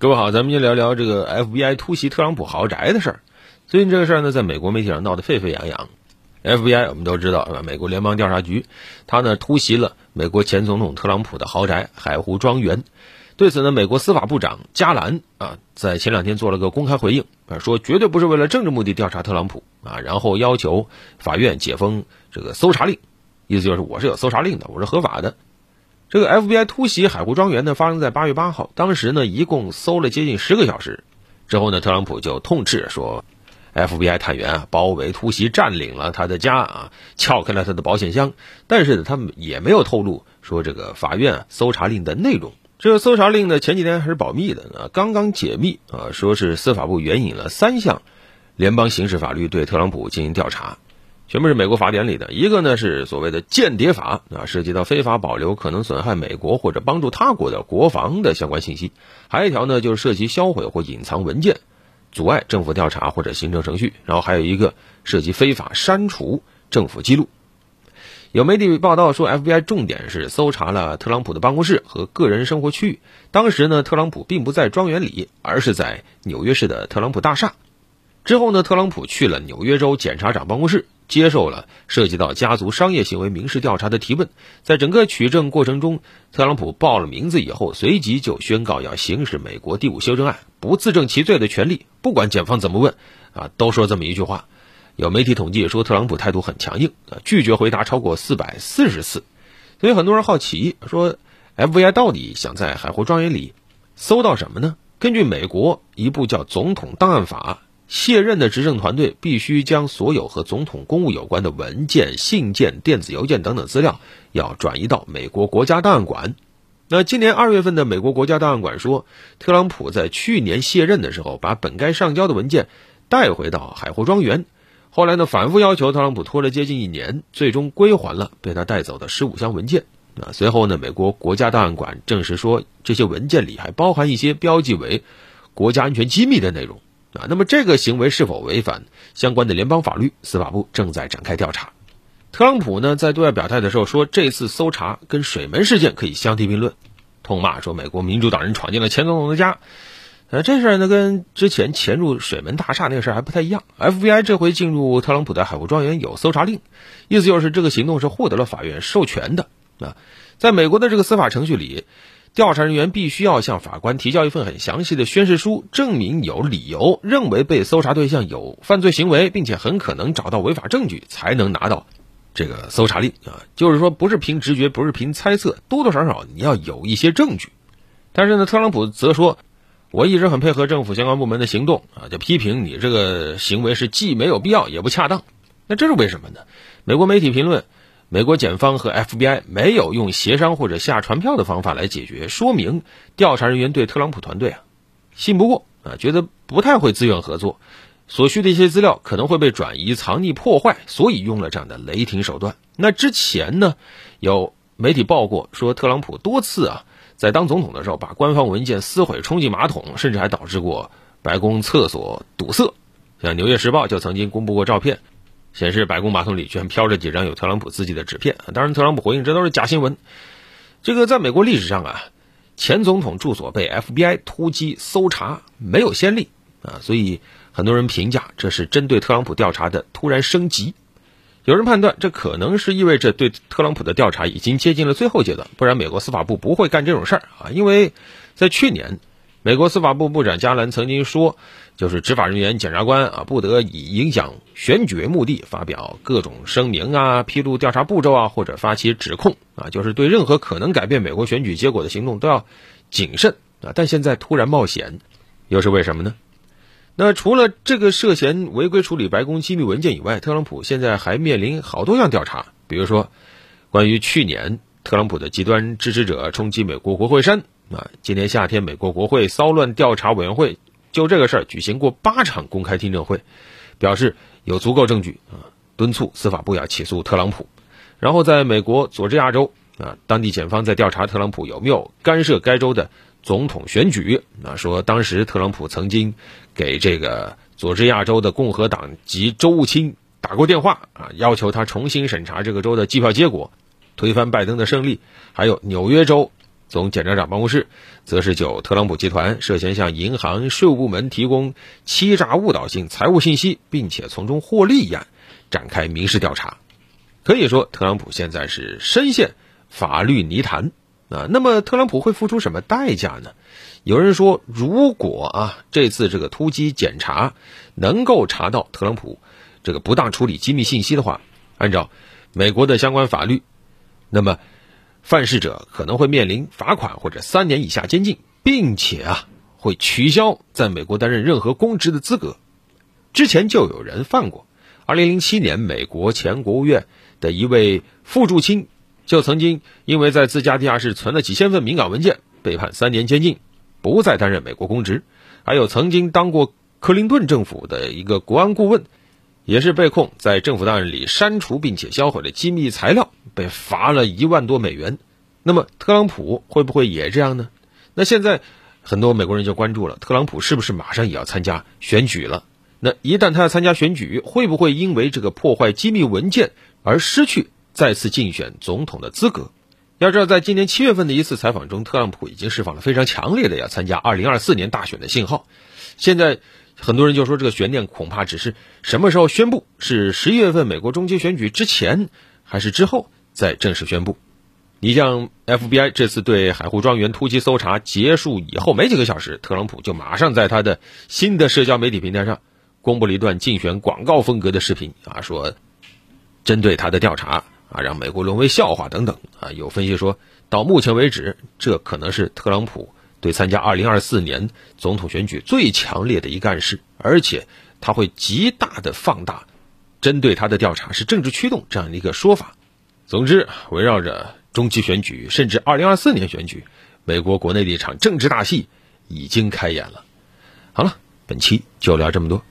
各位好，咱们先聊聊这个 FBI 突袭特朗普豪宅的事儿。最近这个事儿呢，在美国媒体上闹得沸沸扬扬。FBI 我们都知道，是吧？美国联邦调查局，他呢突袭了美国前总统特朗普的豪宅海湖庄园。对此呢，美国司法部长加兰啊，在前两天做了个公开回应，说绝对不是为了政治目的调查特朗普啊，然后要求法院解封这个搜查令，意思就是我是有搜查令的，我是合法的。这个 FBI 突袭海湖庄园呢，发生在八月八号。当时呢，一共搜了接近十个小时。之后呢，特朗普就痛斥说，FBI 探员啊，包围、突袭、占领了他的家啊，撬开了他的保险箱。但是呢，他们也没有透露说这个法院搜查令的内容。这个搜查令呢，前几天还是保密的啊，刚刚解密啊，说是司法部援引了三项联邦刑事法律对特朗普进行调查。全部是美国法典里的一个呢，是所谓的间谍法啊，涉及到非法保留可能损害美国或者帮助他国的国防的相关信息；还有一条呢，就是涉及销毁或隐藏文件，阻碍政府调查或者行政程序；然后还有一个涉及非法删除政府记录。有媒体报道说，FBI 重点是搜查了特朗普的办公室和个人生活区域。当时呢，特朗普并不在庄园里，而是在纽约市的特朗普大厦。之后呢，特朗普去了纽约州检察长办公室。接受了涉及到家族商业行为民事调查的提问，在整个取证过程中，特朗普报了名字以后，随即就宣告要行使美国第五修正案不自证其罪的权利，不管检方怎么问，啊，都说这么一句话。有媒体统计说，特朗普态度很强硬，啊，拒绝回答超过四百四十次。所以很多人好奇说，FBI 到底想在海湖庄园里搜到什么呢？根据美国一部叫《总统档案法》。卸任的执政团队必须将所有和总统公务有关的文件、信件、电子邮件等等资料要转移到美国国家档案馆。那今年二月份的美国国家档案馆说，特朗普在去年卸任的时候把本该上交的文件带回到海湖庄园，后来呢反复要求特朗普拖了接近一年，最终归还了被他带走的十五箱文件。啊，随后呢，美国国家档案馆证实说，这些文件里还包含一些标记为国家安全机密的内容。啊，那么这个行为是否违反相关的联邦法律？司法部正在展开调查。特朗普呢，在对外表态的时候说，这次搜查跟水门事件可以相提并论，痛骂说美国民主党人闯进了前总统的家。呃，这事儿呢，跟之前潜入水门大厦那个事儿还不太一样。FBI 这回进入特朗普的海湖庄园有搜查令，意思就是这个行动是获得了法院授权的。啊，在美国的这个司法程序里。调查人员必须要向法官提交一份很详细的宣誓书，证明有理由认为被搜查对象有犯罪行为，并且很可能找到违法证据，才能拿到这个搜查令啊。就是说，不是凭直觉，不是凭猜测，多多少少你要有一些证据。但是呢，特朗普则说，我一直很配合政府相关部门的行动啊，就批评你这个行为是既没有必要也不恰当。那这是为什么呢？美国媒体评论。美国检方和 FBI 没有用协商或者下传票的方法来解决，说明调查人员对特朗普团队啊信不过啊，觉得不太会自愿合作，所需的一些资料可能会被转移、藏匿、破坏，所以用了这样的雷霆手段。那之前呢，有媒体报过说，特朗普多次啊在当总统的时候把官方文件撕毁、冲进马桶，甚至还导致过白宫厕所堵塞。像《纽约时报》就曾经公布过照片。显示白宫马桶里居然飘着几张有特朗普字迹的纸片，当然特朗普回应这都是假新闻。这个在美国历史上啊，前总统住所被 FBI 突击搜查没有先例啊，所以很多人评价这是针对特朗普调查的突然升级。有人判断这可能是意味着对特朗普的调查已经接近了最后阶段，不然美国司法部不会干这种事儿啊，因为在去年。美国司法部部长加兰曾经说，就是执法人员、检察官啊，不得以影响选举为目的发表各种声明啊、披露调查步骤啊，或者发起指控啊，就是对任何可能改变美国选举结果的行动都要谨慎啊。但现在突然冒险，又是为什么呢？那除了这个涉嫌违规处理白宫机密文件以外，特朗普现在还面临好多项调查，比如说关于去年特朗普的极端支持者冲击美国国会山。啊，今年夏天，美国国会骚乱调查委员会就这个事儿举行过八场公开听证会，表示有足够证据啊，敦促司法部要起诉特朗普。然后，在美国佐治亚州啊，当地检方在调查特朗普有没有干涉该州的总统选举啊，说当时特朗普曾经给这个佐治亚州的共和党籍州务卿打过电话啊，要求他重新审查这个州的计票结果，推翻拜登的胜利。还有纽约州。总检察长办公室则是就特朗普集团涉嫌向银行、税务部门提供欺诈误导性财务信息，并且从中获利一案展开民事调查。可以说，特朗普现在是深陷法律泥潭啊。那么，特朗普会付出什么代价呢？有人说，如果啊这次这个突击检查能够查到特朗普这个不当处理机密信息的话，按照美国的相关法律，那么犯事者可能会面临罚款或者三年以下监禁，并且啊会取消在美国担任任何公职的资格。之前就有人犯过，二零零七年，美国前国务院。的一位副驻青，就曾经因为在自家地下室存了几千份敏感文件，被判三年监禁，不再担任美国公职。还有曾经当过克林顿政府的一个国安顾问，也是被控在政府档案里删除并且销毁了机密材料，被罚了一万多美元。那么特朗普会不会也这样呢？那现在很多美国人就关注了，特朗普是不是马上也要参加选举了？那一旦他要参加选举，会不会因为这个破坏机密文件？而失去再次竞选总统的资格。要知道，在今年七月份的一次采访中，特朗普已经释放了非常强烈的要参加二零二四年大选的信号。现在很多人就说，这个悬念恐怕只是什么时候宣布，是十一月份美国中期选举之前，还是之后再正式宣布？你像 FBI 这次对海湖庄园突击搜查结束以后没几个小时，特朗普就马上在他的新的社交媒体平台上公布了一段竞选广告风格的视频啊，说。针对他的调查啊，让美国沦为笑话等等啊，有分析说，到目前为止，这可能是特朗普对参加二零二四年总统选举最强烈的一个暗示，而且他会极大的放大针对他的调查是政治驱动这样的一个说法。总之，围绕着中期选举，甚至二零二四年选举，美国国内的一场政治大戏已经开演了。好了，本期就聊这么多。